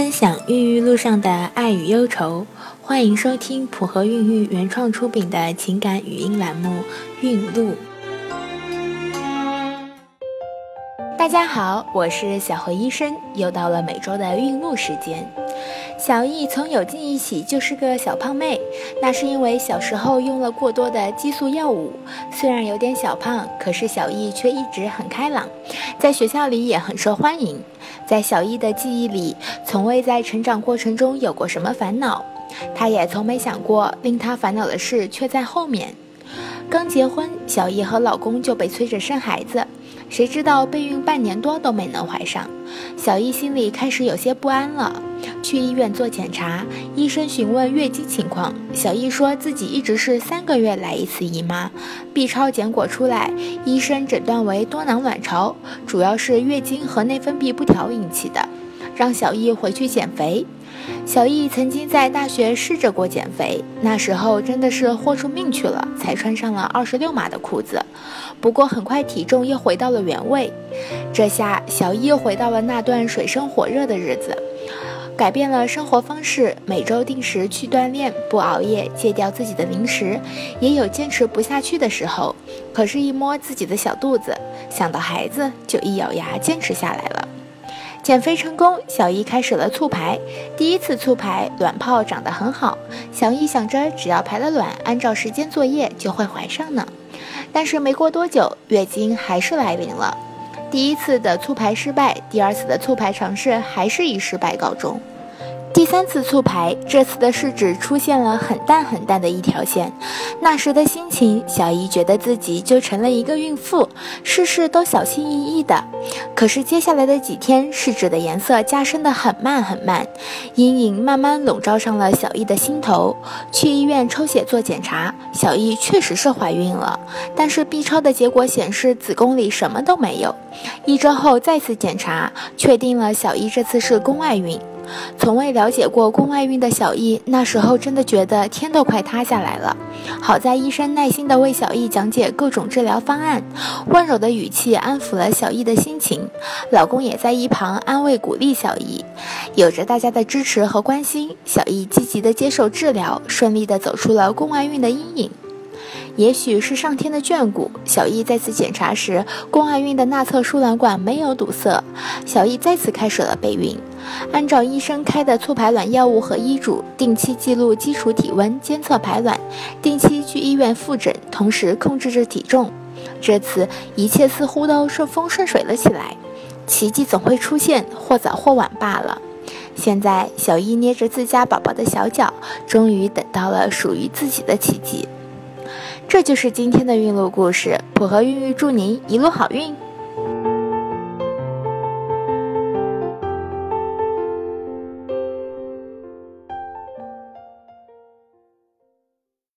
分享孕育路上的爱与忧愁，欢迎收听普和孕育原创出品的情感语音栏目《孕路》。大家好，我是小何医生，又到了每周的孕路时间。小易从有记忆起就是个小胖妹，那是因为小时候用了过多的激素药物。虽然有点小胖，可是小易却一直很开朗，在学校里也很受欢迎。在小易的记忆里，从未在成长过程中有过什么烦恼，她也从没想过令她烦恼的事却在后面。刚结婚，小易和老公就被催着生孩子。谁知道备孕半年多都没能怀上，小易心里开始有些不安了。去医院做检查，医生询问月经情况，小易说自己一直是三个月来一次姨妈。B 超结果出来，医生诊断为多囊卵巢，主要是月经和内分泌不调引起的，让小易回去减肥。小易曾经在大学试着过减肥，那时候真的是豁出命去了，才穿上了二十六码的裤子。不过很快体重又回到了原位，这下小易又回到了那段水深火热的日子，改变了生活方式，每周定时去锻炼，不熬夜，戒掉自己的零食，也有坚持不下去的时候。可是，一摸自己的小肚子，想到孩子，就一咬牙坚持下来了。减肥成功，小易开始了促排。第一次促排，卵泡长得很好。小易想着，只要排了卵，按照时间作业，就会怀上呢。但是没过多久，月经还是来临了。第一次的促排失败，第二次的促排尝试还是以失败告终。第三次促排，这次的试纸出现了很淡很淡的一条线。那时的心情，小姨觉得自己就成了一个孕妇，事事都小心翼翼的。可是接下来的几天，试纸的颜色加深的很慢很慢，阴影慢慢笼罩上了小易的心头。去医院抽血做检查，小易确实是怀孕了，但是 B 超的结果显示子宫里什么都没有。一周后再次检查，确定了小易这次是宫外孕。从未了解过宫外孕的小易，那时候真的觉得天都快塌下来了。好在医生耐心地为小易讲解各种治疗方案，温柔的语气安抚了小易的心情。老公也在一旁安慰鼓励小易。有着大家的支持和关心，小易积极地接受治疗，顺利地走出了宫外孕的阴影。也许是上天的眷顾，小易再次检查时，宫外孕的那侧输卵管没有堵塞，小易再次开始了备孕。按照医生开的促排卵药物和医嘱，定期记录基础体温，监测排卵，定期去医院复诊，同时控制着体重。这次一切似乎都顺风顺水了起来。奇迹总会出现，或早或晚罢了。现在，小易捏着自家宝宝的小脚，终于等到了属于自己的奇迹。这就是今天的孕路故事，普和孕育祝您一路好运。